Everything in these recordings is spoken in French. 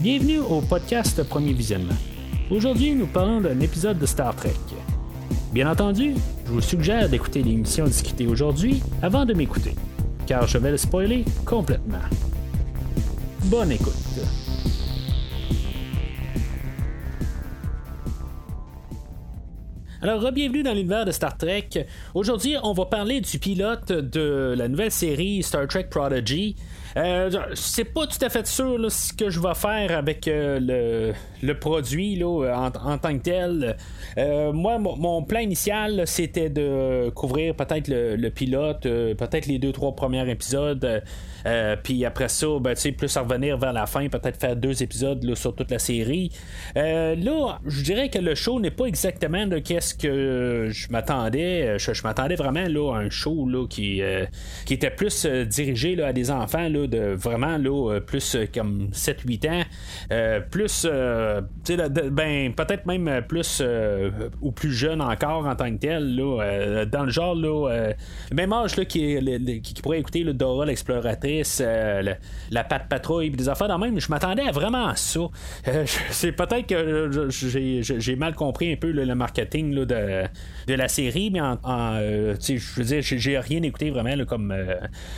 Bienvenue au podcast Premier Visionnement. Aujourd'hui, nous parlons d'un épisode de Star Trek. Bien entendu, je vous suggère d'écouter l'émission discutée aujourd'hui avant de m'écouter, car je vais le spoiler complètement. Bonne écoute. Alors, bienvenue dans l'univers de Star Trek. Aujourd'hui, on va parler du pilote de la nouvelle série Star Trek Prodigy. Euh, c'est pas tout à fait sûr ce que je vais faire avec euh, le, produit là, en, tant que tel. Euh, moi, mon, plan initial, c'était de couvrir peut-être le, pilote, peut-être les deux, trois premiers épisodes. puis après ça, ben, plus revenir vers la fin, peut-être faire deux épisodes sur toute la série. là, je dirais que le show n'est pas exactement de qu'est-ce que je m'attendais. Je, m'attendais vraiment là, à un show là, qui, qui était plus dirigé là, à des enfants de vraiment là, euh, plus euh, comme 7-8 ans, euh, plus ben, peut-être même plus ou plus jeune encore en tant que tel, là, dans le genre là, même âge là, qui, pourrait écouter le Dora l'exploratrice, la patte patrouille, des affaires dans même, je m'attendais vraiment à ça. c'est peut-être que j'ai mal compris un peu le marketing de, de la série, mais en, je veux dire, j'ai rien écouté vraiment comme,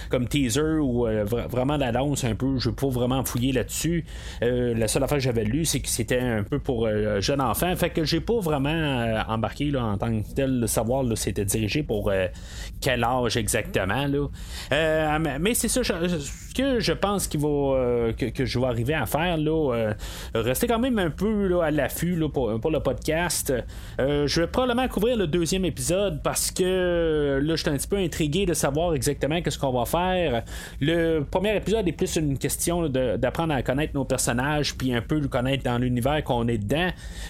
comme teaser ou vraiment vraiment l'annonce un peu, je peux vraiment fouiller là-dessus. Euh, la seule affaire que j'avais lu, c'est que c'était un peu pour euh, jeune enfant. Fait que j'ai pas vraiment euh, embarqué là, en tant que tel de savoir là, c'était dirigé pour quel âge exactement. Là. mais c'est ça, ce que je pense qu'il va que, je vais arriver à faire, là, rester quand même un peu là, à l'affût pour, pour, le podcast. je vais probablement couvrir le deuxième épisode parce que là, je suis un petit peu intrigué de savoir exactement qu'est-ce qu'on va faire. Le premier épisode est plus une question d'apprendre à connaître nos personnages, puis un peu le connaître dans l'univers qu'on est dedans.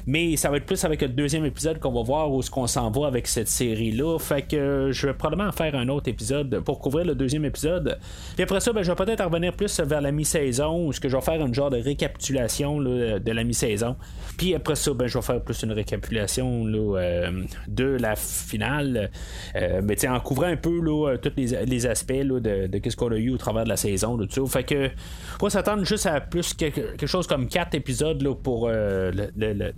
Mais ça va être plus avec le deuxième épisode qu'on va voir où est-ce qu'on s'en va avec cette série-là. Fait que je vais probablement faire un autre épisode pour couvrir le deuxième épisode. Puis après ça, ben, je vais peut-être revenir plus vers la mi-saison, où ce que je vais faire une genre de récapitulation de la mi-saison. Puis après ça, ben, je vais faire plus une récapitulation euh, de la finale. Euh, mais en couvrant un peu tous les, aspects de, de ce qu'on a eu au travers de la saison. Fait que pour s'attendre juste à plus quelque, chose comme 4 épisodes là, pour euh,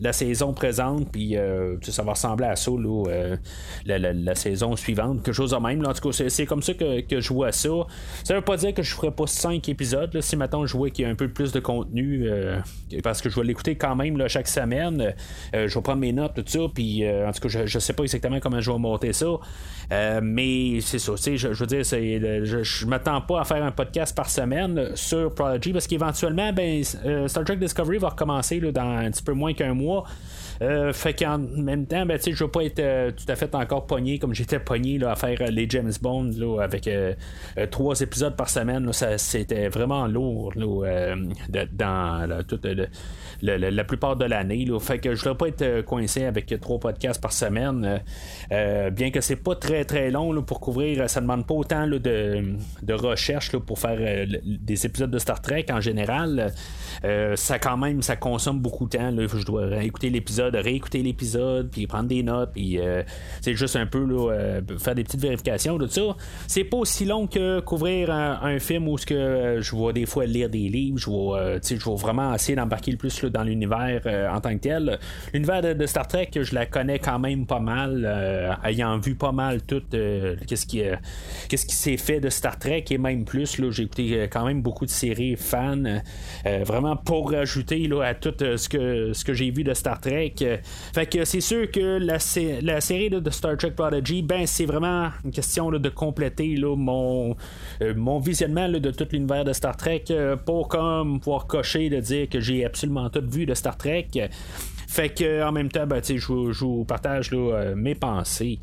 la saison présente, puis euh, ça va ressembler à ça euh, la, saison suivante, quelque chose de même. En tout cas, c'est comme ça que, je vois ça. Ça veut pas dire que je ferai pas 5 épisodes. si maintenant je vois qu'il y a un peu plus de contenu, parce que je vais l'écouter quand même là, chaque semaine. je vais prendre mes notes, tout ça, puis en tout cas, je, sais pas exactement comment je vais monter ça. mais c'est ça, je, je veux dire, je m'attends pas à faire un podcast par semaine sur Prodigy parce qu'éventuellement, ben, euh, Star Trek Discovery va recommencer dans un petit peu moins qu'un mois. Euh, fait qu'en même temps, ben, je ne veux pas être euh, tout à fait encore pogné comme j'étais pogné là, à faire les James Bond là, avec trois épisodes par semaine. c'était vraiment lourd dans toute la plupart de l'année. Fait que je ne voudrais pas être coincé avec trois podcasts par semaine. bien que c'est pas très très long pour couvrir, ça demande pas autant de, de, recherche pour faire des épisodes de Star Trek en général, euh, ça quand même, ça consomme beaucoup de temps. Là. Je dois écouter l'épisode, réécouter l'épisode, puis prendre des notes, puis euh, c'est juste un peu là, euh, faire des petites vérifications, tout ça. C'est pas aussi long que couvrir un, film où que je vais des fois lire des livres, je vais, je vais vraiment essayer d'embarquer le plus dans l'univers en tant que tel. L'univers de, Star Trek, je la connais quand même pas mal, ayant vu pas mal tout qu'est-ce qui, qu'est-ce qui s'est fait de Star Trek et même plus. J'ai écouté quand même beaucoup de séries fans. Euh, vraiment pour rajouter là, à tout euh, ce que, ce que j'ai vu de Star Trek. Fait que c'est sûr que la, la série de Star Trek Prodigy, ben c'est vraiment une question de compléter mon, euh, mon visionnement de tout l'univers de Star Trek pour comme pouvoir cocher de dire que j'ai absolument tout vu de Star Trek. Fait que en même temps, ben, je, vous partage mes pensées.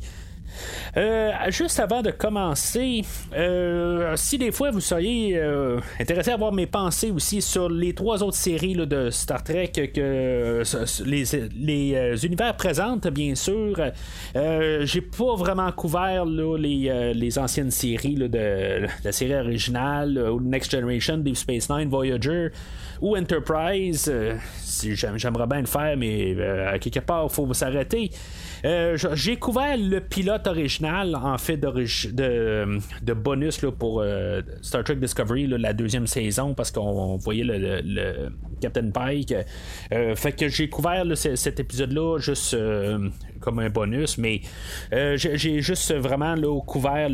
Euh, juste avant de commencer, euh, si des fois vous seriez euh, intéressé à voir mes pensées aussi sur les trois autres séries de Star Trek que les, univers présentent, bien sûr, j'ai pas vraiment couvert les, anciennes séries de la série originale, ou Next Generation, Deep Space Nine, Voyager ou Enterprise. j'aimerais bien le faire, mais quelque part, il faut s'arrêter. J'ai couvert le pilote original, en fait, de, bonus pour Star Trek Discovery, la deuxième saison, parce qu'on voyait le, Captain Pike. fait que j'ai couvert cet épisode-là juste comme un bonus, mais j'ai juste vraiment couvert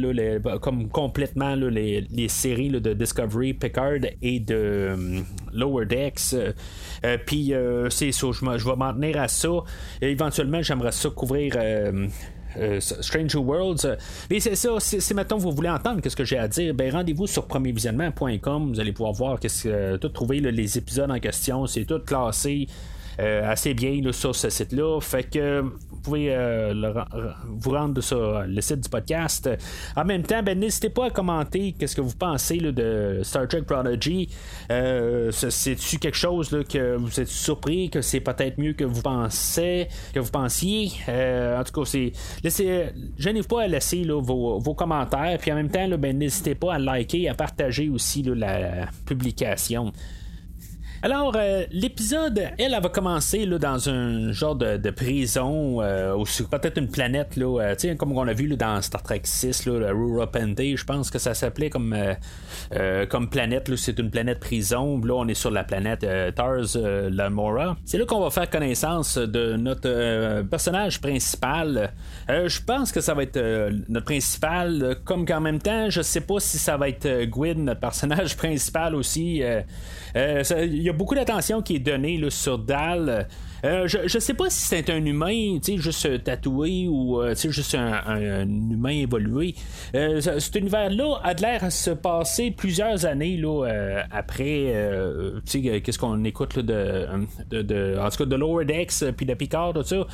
comme complètement les, séries de Discovery, Picard et de Lower Decks. Puis c'est ça, je, vais m'en tenir à ça. éventuellement, j'aimerais ça couvrir. Stranger Worlds. Mais c'est ça, si maintenant vous voulez entendre ce que j'ai à dire, ben rendez-vous sur premiervisionnement.com. Vous allez pouvoir voir qu'est-ce que tout trouver les épisodes en question. C'est tout classé. Assez bien sur ce site-là. Fait que pouvez euh, vous rendre sur le site du podcast. En même temps, ben, n'hésitez pas à commenter qu'est-ce que vous pensez de Star Trek Prodigy. Euh, c'est-tu quelque chose que vous êtes surpris, que c'est peut-être mieux que vous pensez, que vous pensiez? Euh, en tout cas, c'est. Laissez, gênez pas à laisser vos, commentaires. Puis en même temps, ben, n'hésitez pas à liker, à partager aussi la publication. Alors, euh, l'épisode, elle, elle va commencer là, dans un genre de, prison, euh, ou peut-être une planète, là, euh, comme on a vu là, dans Star Trek 6, là, Rura je pense que ça s'appelait comme, comme planète. C'est une planète prison. Là, on est sur la planète Tars Lamora. C'est là qu'on va faire connaissance de notre personnage principal. je pense que ça va être notre principal, comme qu'en même temps, je sais pas si ça va être Gwyn, notre personnage principal aussi. Beaucoup d'attention qui est donnée sur Dal. Euh, je, je sais pas si c'est un humain, tu sais, juste tatoué ou euh, juste un, humain évolué. Euh, cet univers-là a l'air à se passer plusieurs années là, après, tu sais, qu'est-ce qu'on écoute de, de, en tout cas, de Lower Decks puis de Picard, tout ça.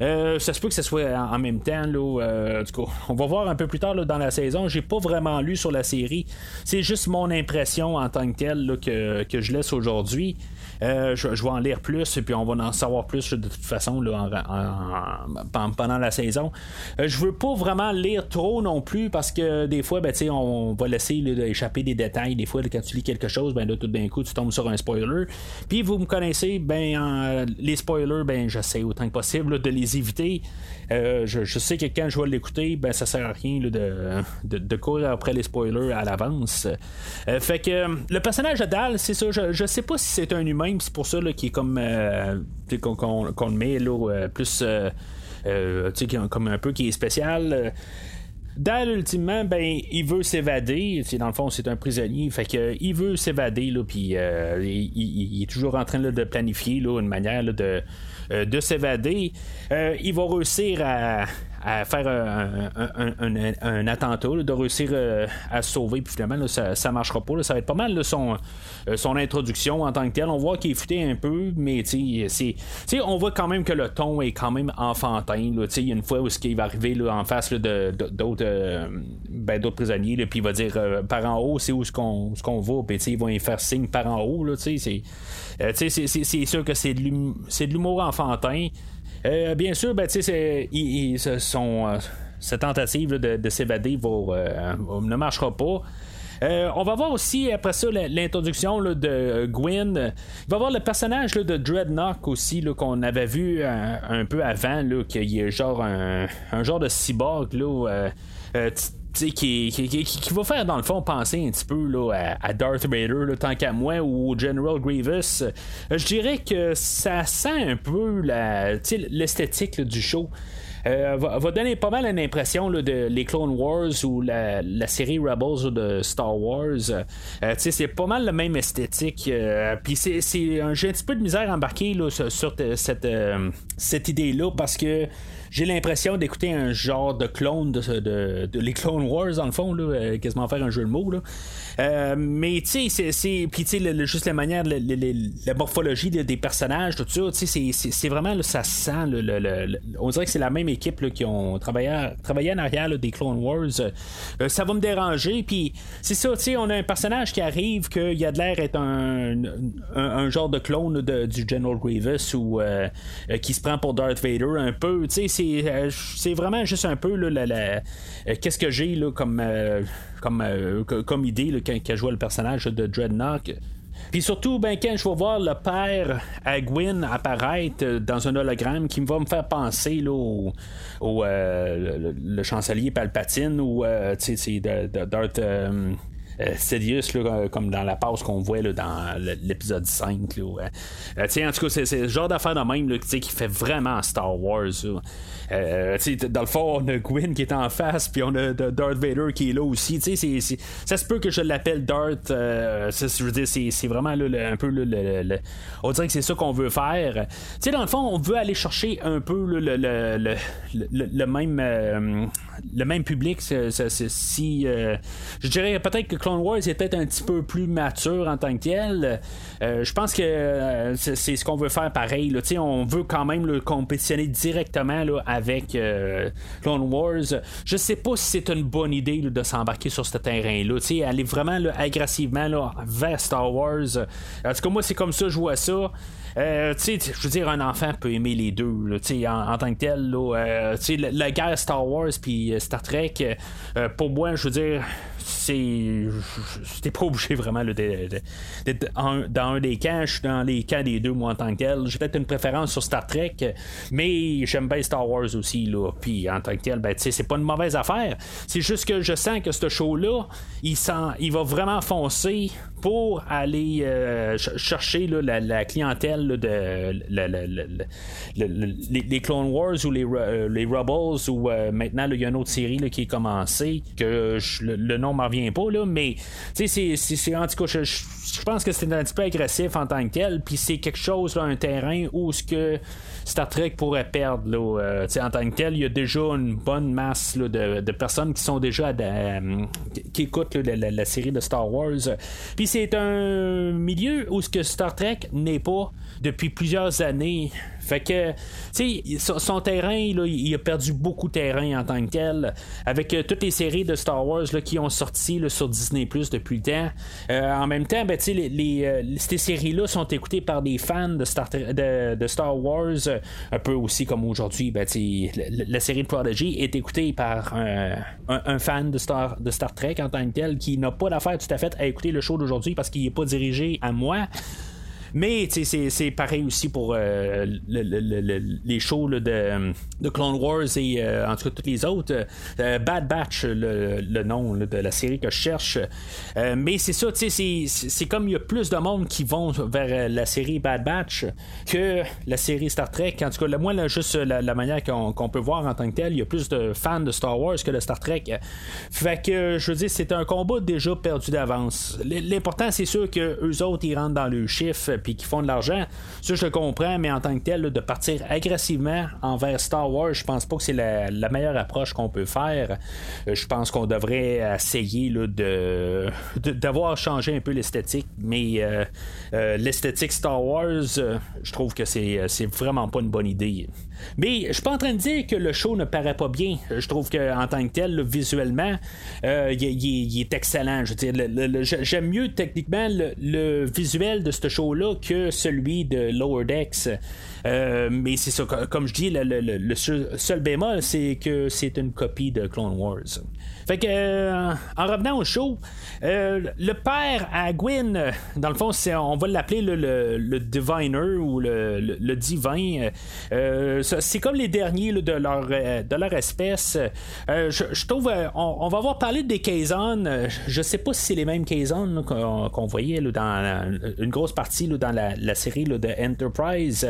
ça se peut que ce soit en, même temps, là, en on va voir un peu plus tard dans la saison. J'ai pas vraiment lu sur la série. C'est juste mon impression en tant que telle que je laisse aujourd'hui. Euh, je, vais en lire plus et puis on va en savoir plus de toute façon pendant la saison. Euh, je veux pas vraiment lire trop non plus parce que des fois, ben, on va laisser échapper des détails. Des fois, quand tu lis quelque chose, ben, tout d'un coup, tu tombes sur un spoiler. Puis vous me connaissez, ben, les spoilers, ben, j'essaie autant que possible de les éviter. Euh, je, sais que quand je vais l'écouter, ben ça sert à rien de, de, courir après les spoilers à l'avance. fait que le personnage de Dal, c'est ça, je, je sais pas si c'est un humain c'est pour ça qu'il est comme euh, qu'on, le met là, euh, plus euh, comme un peu qui est spécial. Dal, ultimement, ben, il veut s'évader. Dans le fond, c'est un prisonnier. Fait que, il veut s'évader, puis il, est toujours en train de planifier là, une manière de, de s'évader. il va réussir à, à faire un, attentat, de réussir euh, à se sauver, puis finalement, ça, ça marchera pas. ça va être pas mal son, euh, son introduction en tant que tel. On voit qu'il est futé un peu, mais on voit quand même que le ton est quand même enfantin. Une fois où il va arriver en face de, d'autres, euh, ben, d'autres prisonniers, puis il va dire par en haut, c'est où ce qu'on, ce qu'on va, puis il va y faire signe par en haut. c'est, c'est, sûr que c'est de l'humour enfantin. Euh, bien sûr, ben, son, euh, cette tentative de, s'évader euh, ne marchera pas. on va voir aussi après ça l'introduction de Gwyn. Il va voir le personnage de Dreadnought aussi qu'on avait vu un, peu avant, qu'il a genre un, genre de cyborg qui, qui, va faire dans le fond penser un petit peu là, à, Darth Vader tant qu'à moi ou General Grievous euh, je dirais que ça sent un peu l'esthétique du show euh, va, donner pas mal une impression de les Clone Wars ou la, série Rebels de Star Wars. Euh, c'est pas mal la même esthétique. Puis c'est, j'ai un petit peu de misère embarquée là, sur, cette, cette idée-là parce que j'ai l'impression d'écouter un genre de clone de, les Clone Wars, dans le fond, là, euh, quasiment faire un jeu de mots. Là. Euh, mais tu sais, c'est. Puis tu sais, juste la manière, la morphologie des personnages, tout ça, tu sais, c'est vraiment, ça sent. on dirait que c'est la même équipe qui ont travaillé, en arrière des Clone Wars. Euh, ça va me déranger. Puis c'est ça, tu sais, on a un personnage qui arrive, qu'il a de l'air être un, un, genre de clone du General Grievous ou qui se prend pour Darth Vader un peu. Tu sais, euh, c'est vraiment juste un peu là, euh, qu'est-ce que j'ai comme, euh, comme, comme idée quand, je vois le personnage de Dreadnought. Puis surtout, ben, quand je vais voir le père à apparaître dans un hologramme qui va me faire penser là, au, le, chancelier Palpatine ou c'est Darth. Sidious, comme dans la pause qu'on voit là, dans l'épisode 5. Là, en tout cas, c'est le genre d'affaire de même là, qui fait vraiment Star Wars. Euh, dans le fond, on a Gwyn qui est en face, puis on a Darth Vader qui est là aussi. ça se peut que je l'appelle Darth. Euh, c'est vraiment un peu On dirait que c'est ça qu'on veut faire. sais dans le fond, on veut aller chercher un peu le, même euh, le même public. si je dirais peut-être que Clone Wars est peut-être un petit peu plus mature en tant que tel. je pense que c'est ce qu'on veut faire pareil. On veut quand même le compétitionner directement avec euh, Clone Wars. Je sais pas si c'est une bonne idée de s'embarquer sur ce terrain-là. Aller vraiment agressivement vers Star Wars. En tout cas, moi, c'est comme ça que je vois ça. Euh, je veux dire, un enfant peut aimer les deux, en, tant que tel. Euh, la, guerre Star Wars puis Star Trek, pour moi, je veux dire, c'est. J'étais pas obligé vraiment d'être dans un des camps. Je suis dans les camps des deux, moi, en tant que tel. J'ai peut-être une préférence sur Star Trek, mais j'aime bien Star Wars aussi. Là. Puis en tant que tel, ben, c'est pas une mauvaise affaire. C'est juste que je sens que ce show-là, il, il va vraiment foncer pour aller euh, chercher la, clientèle de les, Clone Wars ou les, euh, les Rebels ou euh, maintenant il y a une autre série qui est commencée que le, nom m'en vient pas là, mais c'est, en je, pense que c'est un petit peu agressif en tant que tel puis c'est quelque chose un terrain où ce que Star Trek pourrait perdre. Là, euh, en tant que tel, il y a déjà une bonne masse de, personnes qui sont déjà qui écoutent la, série de Star Wars. Puis c'est un milieu où ce que Star Trek n'est pas depuis plusieurs années fait que, tu sais, son, terrain, il a perdu beaucoup de terrain en tant que tel. Avec euh, toutes les séries de Star Wars qui ont sorti sur Disney Plus depuis le temps. Euh, en même temps, ben, les, euh, ces séries-là sont écoutées par des fans de Star, de, Star Wars, un peu aussi comme aujourd'hui. Ben, la, la, série de Prodigy est écoutée par un, fan de Star, de Star Trek en tant que tel qui n'a pas d'affaire tout à fait à écouter le show d'aujourd'hui parce qu'il n'est pas dirigé à moi. Mais c'est pareil aussi pour euh, les shows de, Clone Wars et euh, en tout cas toutes les autres. Euh, Bad Batch, le, nom de la série que je cherche. mais c'est ça, c'est comme il y a plus de monde qui vont vers la série Bad Batch que la série Star Trek. En tout cas, moi, là, juste la, manière qu'on peut voir en tant que tel, il y a plus de fans de Star Wars que de Star Trek. Fait que je veux dire, c'est un combat déjà perdu d'avance. L'important, c'est sûr que eux autres, ils rentrent dans le chiffre puis qui font de l'argent. Ça, je le comprends, mais en tant que tel, de partir agressivement envers Star Wars, je pense pas que c'est la, meilleure approche qu'on peut faire. Euh, je pense qu'on devrait essayer de, d'avoir changé un peu l'esthétique, mais euh, euh, l'esthétique Star Wars, je trouve que c'est, c'est vraiment pas une bonne idée. Mais je suis pas en train de dire que le show ne paraît pas bien. Je trouve qu'en tant que tel, visuellement, euh, il, est excellent. Je j'aime mieux techniquement le, visuel de ce show-là que celui de Lower Decks. Euh, mais c'est ça, comme je dis, le, seul bémol, c'est que c'est une copie de Clone Wars. Fait que, euh, en revenant au show, euh, le père à Gwyn, dans le fond, c'est, on va l'appeler le, le, diviner ou le, divin. Euh, c'est comme les derniers de, leur, de leur espèce. Je, trouve, on, va avoir parlé des Kazon. Je sais pas si c'est les mêmes Kazon qu'on, voyait dans une grosse partie dans la, série de Enterprise.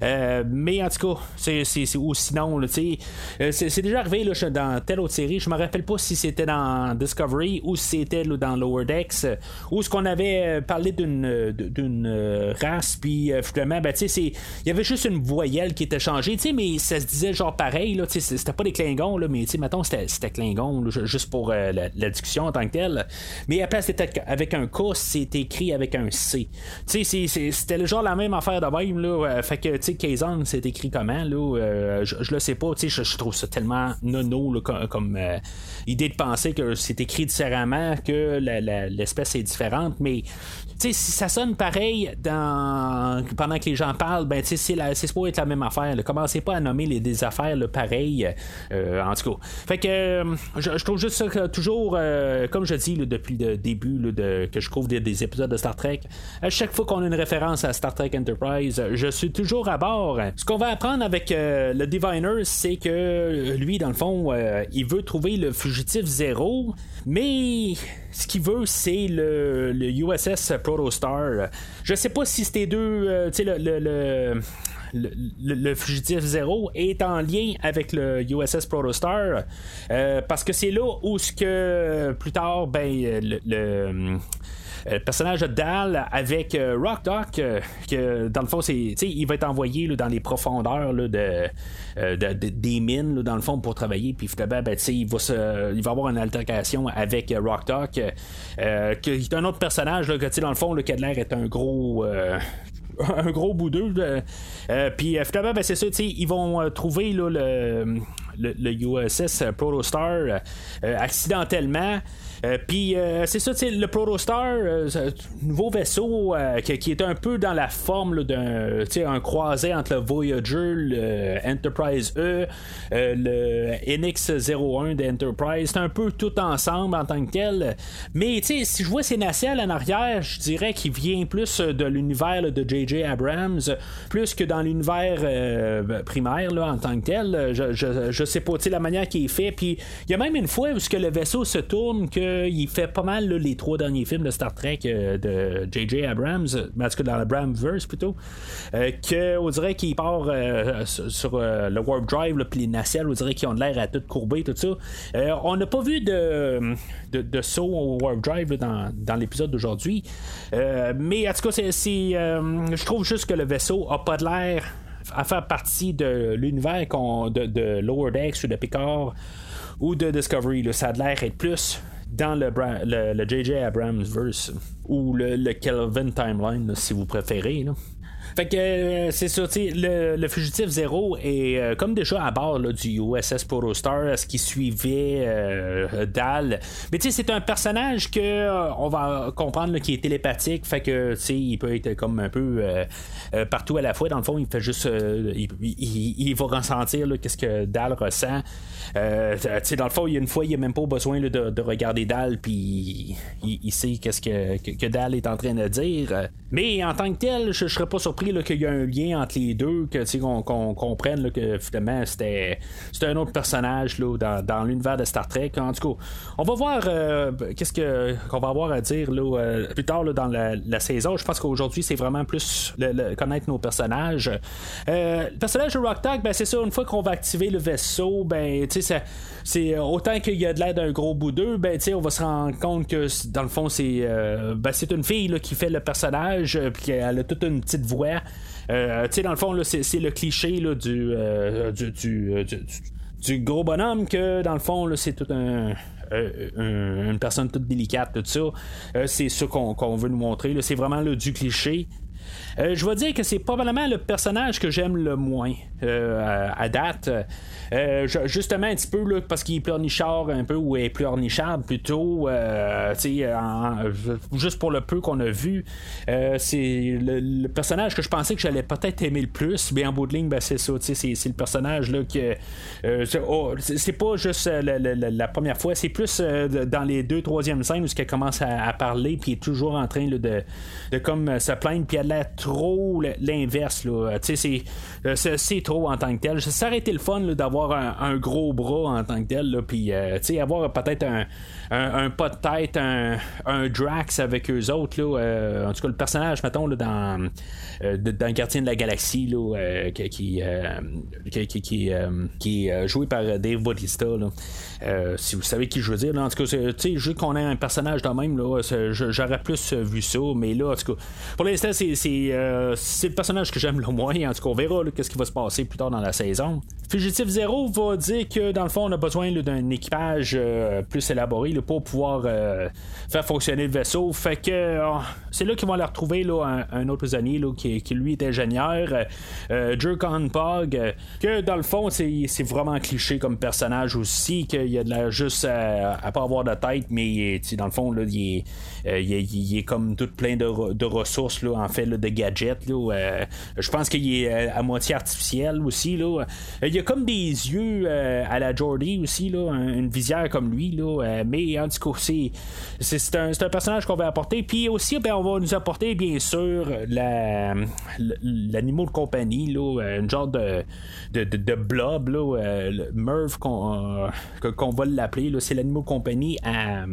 Mais en tout cas, c'est, ou sinon, c'est, déjà arrivé dans telle autre série. Je me rappelle pas si c'était dans Discovery ou si c'était dans Lower Decks, où ce qu'on avait euh, parlé d'une euh, euh, race, puis finalement, ben, tu sais, il y avait juste une voyelle qui était changée, mais ça se disait genre pareil, là, c'était pas des Klingons, là, mais tu sais, mettons, c'était Klingon, juste pour la, discussion en tant que telle. Mais à la place d'être avec un K, c'est écrit avec un C. C'était genre la même affaire de même. Là, fait que, tu sais, c'est écrit comment, là, je, le sais pas, tu sais, je, trouve ça tellement nono comme, idée de penser que c'est écrit différemment, que l'espèce est différente, mais si ça sonne pareil pendant que les gens parlent, ben, c'est, la... c'est supposé être la même affaire. Commencez pas à nommer les, des affaires pareilles. Euh, en tout cas. Fait que euh, je, trouve juste ça que toujours, euh, comme je dis depuis le début de, que je couvre des, épisodes de Star Trek, à chaque fois qu'on a une référence à Star Trek Enterprise, je suis toujours à bord. Ce qu'on va apprendre avec le Diviner, c'est que lui, dans le fond, il veut trouver le fugitif zéro, mais ce qu'il veut, c'est le, USS Protostar. Je sais pas si c'était deux, euh, tu sais, le, le, fugitif zéro est en lien avec le USS Protostar euh, parce que c'est là où ce que plus tard ben le euh, le personnage de Dal avec euh, Rock Doc, euh, que dans le fond, c'est, il va être envoyé dans les profondeurs de, des mines, dans le fond, pour travailler. Puis finalement, ben, il, va il va avoir une altercation avec Rock Doc, qui est un autre personnage que, dans le fond, le Kedler est un gros un gros bout d'eux. puis finalement, ben, c'est ça, ils vont trouver le, le, USS Protostar accidentellement. Euh, puis euh, c'est ça, le Protostar, euh, nouveau vaisseau qui, est un peu dans la forme d'un un croisé entre le Voyager, le Enterprise E, le NX-01 d'Enterprise. C'est un peu tout ensemble en tant que tel. Mais si je vois ses nacelles en arrière, je dirais qu'il vient plus de l'univers de J.J. Abrams, plus que dans l'univers primaire là, en tant que tel. Je, je, je sais pas la manière qu'il est fait. Puis il y a même une fois où que le vaisseau se tourne que il fait pas mal les trois derniers films de Star Trek euh, de J.J. Abrams, en tout cas dans le verse plutôt, euh, qu'on dirait qu'il part euh, sur, le Warp Drive, puis les nacelles, on dirait qu'ils ont l'air à tout courber, tout ça. on n'a pas vu de, de, saut au Warp Drive dans, l'épisode d'aujourd'hui, mais en tout cas, c'est, je trouve juste que le vaisseau a pas de l'air à faire partie de l'univers de, de Lower Decks ou de Picard ou de Discovery. Ça a l'air être plus dans le, J.J. Abrams verse ou le, Kelvin Timeline, si vous préférez. Fait que euh, c'est ça, le, le fugitif zéro est euh, comme déjà à bord du USS Protostar, ce qui suivait euh, Dal. Mais tu sais, c'est un personnage que on va comprendre qui est télépathique, fait que tu sais, il peut être comme un peu partout à la fois. Dans le fond, il fait juste, il, va ressentir qu'est-ce que Dal ressent. Euh, dans le fond, il y a une fois, il a même pas besoin de, regarder Dal, puis il, sait qu'est-ce que, que, Dal est en train de dire. Mais en tant que tel, je, ne serais pas surpris qu'il y ait un lien entre les deux, qu'on comprenne que finalement c'était un autre personnage là, dans, l'univers de Star Trek. En tout cas, on va voir euh, qu'est-ce qu'on va avoir à dire là, euh, plus tard dans la, saison. Je pense qu'aujourd'hui, c'est vraiment plus connaître nos personnages. le personnage de Rock ben, c'est ça, une fois qu'on va activer le vaisseau, ben, c'est autant qu'il y a de l'air d'un gros bout d'eux, ben, on va se rendre compte que dans le fond, c'est euh, ben, une fille qui fait le personnage, euh, puis elle a toute une petite voix. Euh, dans le fond, c'est le cliché là, du, du, gros bonhomme que dans le fond, c'est tout un. une personne toute délicate, tout ça. c'est ça qu'on veut nous montrer. C'est vraiment du cliché. Je vais dire que c'est probablement le personnage que j'aime le moins à, date. Euh, justement, un petit peu, là, parce qu'il est pleurnichard un peu, ou est pleurnicharde plutôt, euh, juste pour le peu qu'on a vu, euh, c'est le, personnage que je pensais que j'allais peut-être aimer le plus, mais en bout de ligne, ben, c'est ça, c'est, le personnage là, que oh, c'est, pas juste la, première fois, c'est plus dans les deux, troisième scènes où elle commence à, parler, puis est toujours en train de, de comme se plaindre, puis elle trop l'inverse. Là, c'est, c'est, trop en tant que tel. Ça aurait été le fun d'avoir un, gros bras en tant que tel, puis euh, avoir peut-être un, un, pas de tête, un, un Drax avec eux autres. Là, euh, en tout cas, le personnage, mettons, là, dans, euh, dans Gardien de la Galaxie, là, qui, qui, qui, qui, qui est joué par Dave Bautista. Si vous savez qui je veux dire, là, en tout cas, juste qu'on ait un personnage de même, j'aurais plus vu ça, mais là, en tout cas, pour l'instant, c'est, c'est, le personnage que j'aime le moins. En tout cas, on verra qu'est-ce qui va se passer plus tard dans la saison. Fugitive Zero va dire que dans le fond, on a besoin d'un équipage euh, plus élaboré pour pouvoir euh, faire fonctionner le vaisseau. Fait que euh, c'est là qu'ils vont aller retrouver là, un, autre prisonnier qui, lui est ingénieur, Jerk Pog, que dans le fond, c'est vraiment cliché comme personnage aussi, qu'il y a de l'air juste à, pas avoir de tête, mais dans le fond, là, il, est, comme tout plein de, ressources, là, en fait, de gadgets. je pense qu'il est à moitié artificiel aussi. Là il a comme des yeux euh, à la Jordy aussi, là, une visière comme lui, là, euh, mais en tout cas, c'est, c'est, un, personnage qu'on va apporter. Puis aussi, ben, on va nous apporter, bien sûr, la, l'animal de compagnie, là, euh, une genre de, de, de, blob, là, Merv qu'on, va l'appeler, là, c'est l'animal de compagnie à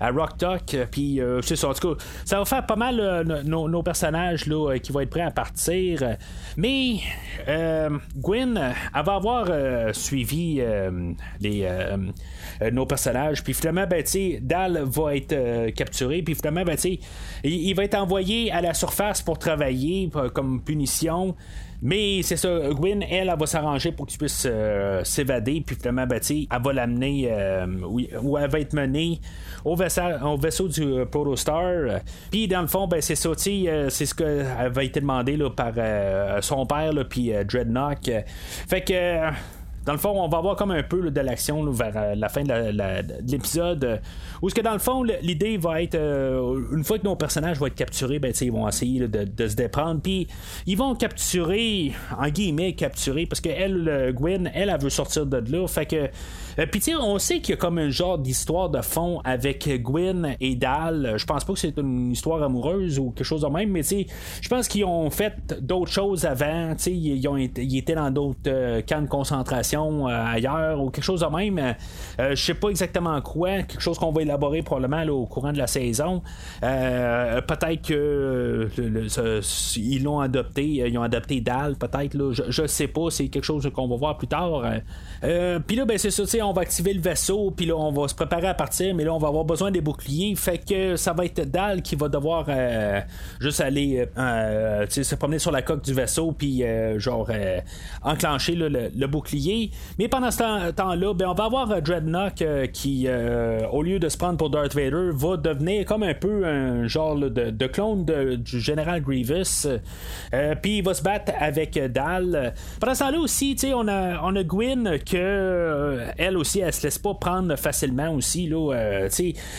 à Rock Talk. Puis c'est ça, en tout cas, ça va faire pas mal nos, personnages là, qui vont être prêts à partir. Mais Gwen, elle va avoir euh, suivi euh, les, euh, nos personnages. Puis finalement, ben, Dal va être capturé. Puis finalement, ben, il, il, va être envoyé à la surface pour travailler comme punition. Mais c'est ça, Gwyn, elle, elle va s'arranger pour qu'il puisse s'évader, puis finalement, ben, elle va l'amener, ou elle va être menée au vaisseau, au vaisseau du Protostar. Puis dans le fond, ben, c'est ça, c'est ce qui va été demandé là, par son père, puis Dreadnought. Fait que dans le fond, on va avoir comme un peu de l'action vers euh, la fin de l'épisode. Euh, où ce que dans le fond, l'idée va être euh, une fois que nos personnages vont être capturés, ben, ils vont essayer de, se déprendre. Puis ils vont capturer, en guillemets, capturer, parce que elle, Gwen, elle, elle veut sortir de là. Fait que. Puis on sait qu'il y a comme un genre d'histoire de fond avec Gwen et Dal. Je pense pas que c'est une histoire amoureuse ou quelque chose de même, mais je pense qu'ils ont fait d'autres choses avant. Ils, ils étaient dans d'autres camps de concentration euh, ailleurs ou quelque chose de même. Euh, je sais pas exactement quoi, quelque chose qu'on va élaborer probablement au courant de la saison. Euh, peut-être que ils l'ont adopté, ils ont adopté Dal, peut-être. Je, sais pas, c'est quelque chose qu'on va voir plus tard. puis là, ben, c'est ça, on va activer le vaisseau, puis là, on va se préparer à partir, mais là, on va avoir besoin des boucliers. Fait que ça va être Dal qui va devoir juste aller se promener sur la coque du vaisseau, puis genre enclencher le, bouclier. Mais pendant ce temps-là, ben, on va avoir euh, Dreadnought euh, qui, euh, au lieu de se prendre pour Darth Vader, va devenir comme un peu un genre de, clone du général Grievous. Puis il va se battre avec Dal. Pendant ce temps-là aussi, on a, on a Gwyn que elle aussi, elle se laisse pas prendre facilement aussi. Là,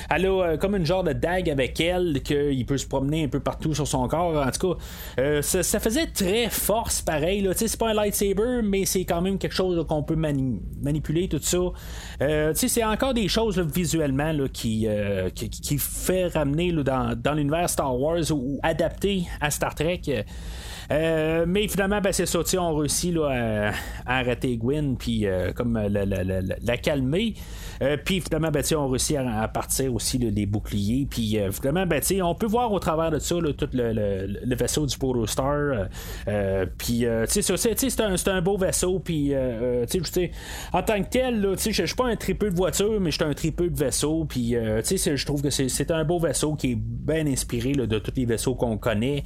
elle a comme une genre de dague avec elle qu'il peut se promener un peu partout sur son corps. En tout cas, ça, faisait très force pareil. C'est pas un lightsaber, mais c'est quand même quelque chose qu'on peut manipuler, tout ça. Euh, c'est encore des choses visuellement qui, euh, qui, fait ramener dans, l'univers Star Wars ou, adapté à Star Trek. Euh, mais finalement, ben, c'est ça, on réussit là, à, arrêter Gwyn, puis comme la, la, calmer. Puis finalement, ben, on réussit à, partir aussi les boucliers. Puis finalement, ben, on peut voir au travers de ça tout le, vaisseau du Protostar. puis c'est un, un, beau vaisseau. Puis en tant que tel, je suis pas un tripeux de voiture, mais je suis un tripeux de vaisseau. Puis, euh, je trouve que c'est un beau vaisseau qui est bien inspiré de tous les vaisseaux qu'on connaît.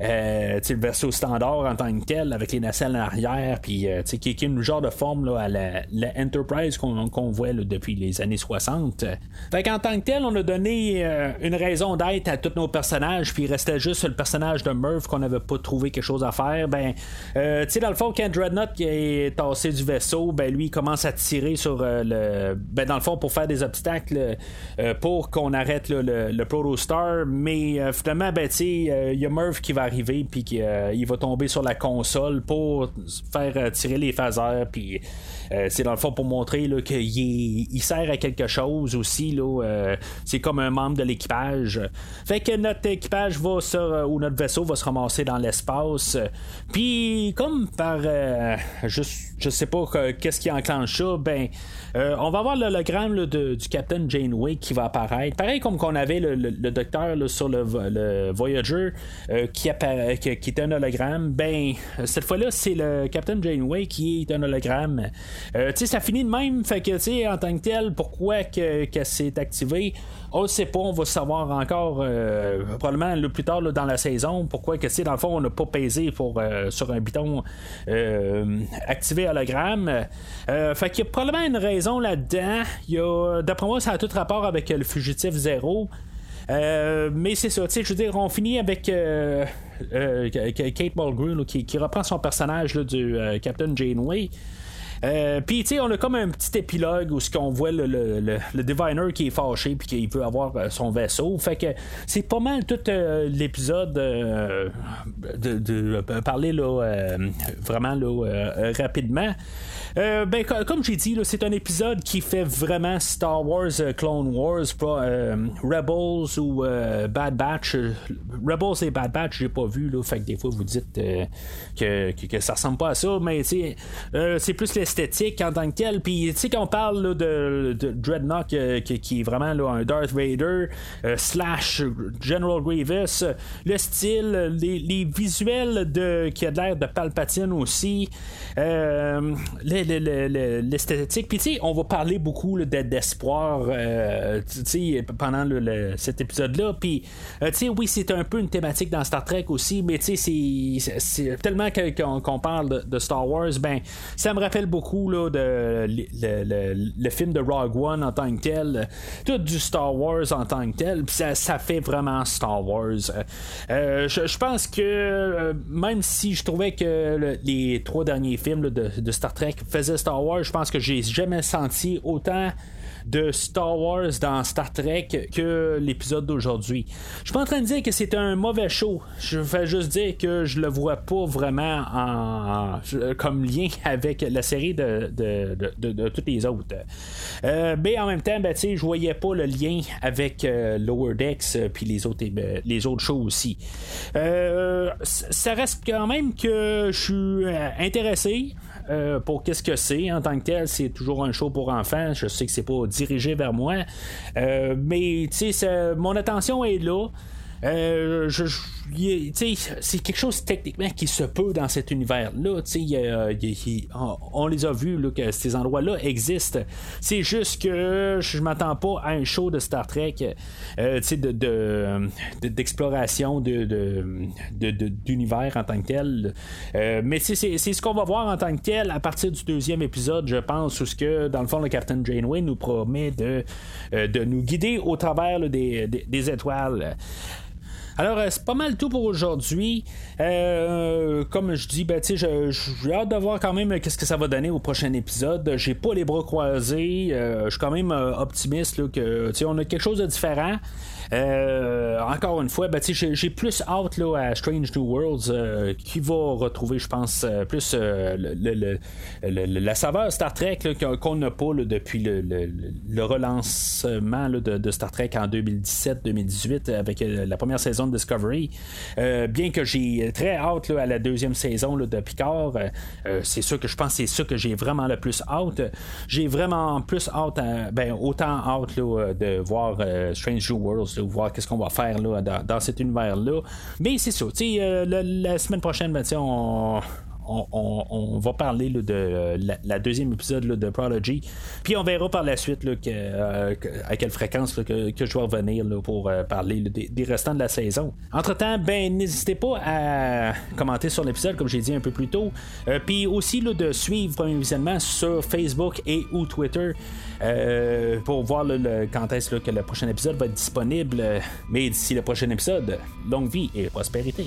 Euh, le vaisseau standard en tant que tel, avec les nacelles en arrière, puis euh, qui, est une genre de forme là, à la, Enterprise qu'on voit depuis les années 60. Fait tant que tel, on a donné une raison d'être à tous nos personnages, puis il restait juste le personnage de Murph qu'on n'avait pas trouvé quelque chose à faire. Ben, tu sais, dans le fond, quand Dreadnought est tassé du vaisseau, ben lui, il commence à tirer sur euh, le. Ben, dans le fond, pour faire des obstacles euh, pour qu'on arrête le, le Protostar. Mais euh, finalement, ben, tu il y a Murph qui va arriver, puis il va tomber sur la console pour faire tirer les phasers, puis euh, c'est dans le fond pour montrer qu'il il sert à quelque chose aussi. Euh, c'est comme un membre de l'équipage. Fait que notre équipage va sur, euh, ou notre vaisseau va se ramasser dans l'espace. Puis comme par juste je sais pas qu'est-ce qui enclenche ça, ben on va avoir l'hologramme du Captain Janeway qui va apparaître. Pareil comme qu'on avait le, docteur sur le, Voyager qui, était un hologramme, ben, cette fois-là, c'est le Captain Janeway qui est un hologramme. Tu sais, ça finit de même, fait tu sais, en tant que tel, pourquoi que, c'est activé, on ne sait pas, on va savoir encore probablement le plus tard dans la saison pourquoi que c'est dans le fond on n'a pas pesé pour sur un bouton activer hologramme. fait qu'il y a probablement une raison là-dedans. D'après moi, ça a tout rapport avec le fugitif zéro. Euh, mais c'est ça, tu sais, je veux dire, on finit avec euh, euh, Kate Mulgrew qui, reprend son personnage du Captain Janeway. Puis, tu sais, on a comme un petit épilogue où ce qu'on voit le, le, Diviner qui est fâché puis qu'il veut avoir son vaisseau. Fait que c'est pas mal tout l'épisode de, parler là, vraiment là, rapidement. Euh, ben, comme j'ai dit, c'est un épisode qui fait vraiment Star Wars euh, Clone Wars, euh, Rebels ou Bad Batch. Rebels et Bad Batch, j'ai pas vu, là, fait que des fois vous dites que, que, ça ressemble pas à ça, mais c'est plus l'esthétique en tant que tel. Puis, tu sais, quand on parle de, de, Dreadnought qui, est vraiment un Darth Vader slash General Grievous, le style, les, visuels de, qui a l'air de Palpatine aussi, les l'esthétique. Puis, tu sais, on va parler beaucoup d'espoir euh, pendant cet épisode-là. Puis, euh, tu sais, oui, c'est un peu une thématique dans Star Trek aussi, mais tu sais, c'est tellement qu'on parle de, Star Wars, ben, ça me rappelle beaucoup le, film de Rogue One en tant que tel, tout du Star Wars en tant que tel, ça, fait vraiment Star Wars. Euh, je, pense que même si je trouvais que les trois derniers films de, de, Star Trek faisait Star Wars, je pense que j'ai jamais senti autant de Star Wars dans Star Trek que l'épisode d'aujourd'hui. Je suis pas en train de dire que c'est un mauvais show. Je vais juste dire que je le vois pas vraiment en, comme lien avec la série de, de, toutes les autres. Euh, mais en même temps, ben, je voyais pas le lien avec euh, Lower Decks euh, puis les autres, les autres shows aussi. ça reste quand même que je suis intéressé. Euh, pour qu'est-ce que c'est en tant que tel. C'est toujours un show pour enfants. Je sais que c'est pas dirigé vers moi. Euh, mais tu sais, mon attention est là. Euh, c'est quelque chose techniquement qui se peut dans cet univers-là. on, les a vus que ces endroits-là existent. C'est juste que je m'attends pas à un show de Star Trek euh, d'exploration de, d'univers en tant que tel. Euh, mais c'est, ce qu'on va voir en tant que tel à partir du deuxième épisode, je pense, où ce que, dans le fond, le Captain Janeway nous promet de, de nous guider au travers des étoiles. Alors, euh, c'est pas mal tout pour aujourd'hui. Euh, comme je dis, ben, j'ai hâte de voir quand même qu'est-ce que ça va donner au prochain épisode. J'ai pas les bras croisés. Euh, je suis quand même optimiste là, que on a quelque chose de différent. Euh, encore une fois, ben, j'ai plus hâte là, à Strange New Worlds euh, qui va retrouver, je pense, euh, plus le, la saveur Star Trek qu'on n'a pas depuis le, relancement de, Star Trek en 2017-2018 avec la première saison de Discovery. bien que j'ai très hâte à la deuxième saison de Picard, c'est sûr que je pense c'est ça que j'ai vraiment le plus hâte. J'ai vraiment plus hâte, ben, autant hâte de voir Strange New Worlds voir qu'est-ce qu'on va faire là, dans, cet univers-là. Mais c'est ça, euh, la, semaine prochaine, ben, on, on, va parler de la, deuxième épisode de Prodigy. Puis on verra par la suite euh, à quelle fréquence que, je vais revenir pour euh, parler des, restants de la saison. Entre-temps, ben n'hésitez pas à commenter sur l'épisode, comme j'ai dit un peu plus tôt. Euh, puis aussi de suivre Premier Visionnement sur Facebook et ou Twitter. pour voir quand est-ce que le prochain épisode va être disponible. Mais d'ici le prochain épisode, longue vie et prospérité.